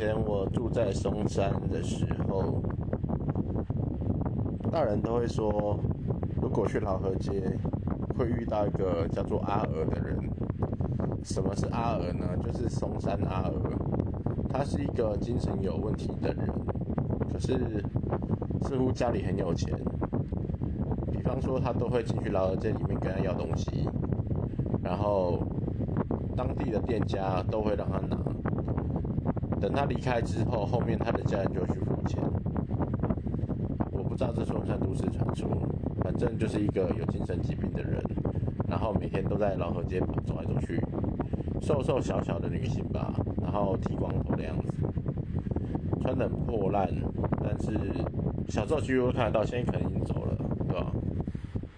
前我住在松山的时候，大人都会说，如果去老河街，会遇到一个叫做阿娥的人。什么是阿娥呢？就是松山阿娥，他是一个精神有问题的人，可是似乎家里很有钱。比方说，他都会进去老河街里面跟他要东西，然后当地的店家都会让他拿。等他离开之后，后面他的家人就去付钱。我不知道这算不算都市传说，反正就是一个有精神疾病的人，然后每天都在老河街走来走去，瘦瘦小小的女性吧，然后剃光头的样子，穿的很破烂，但是小时候几乎都看得到，现在可能已经走了。对吧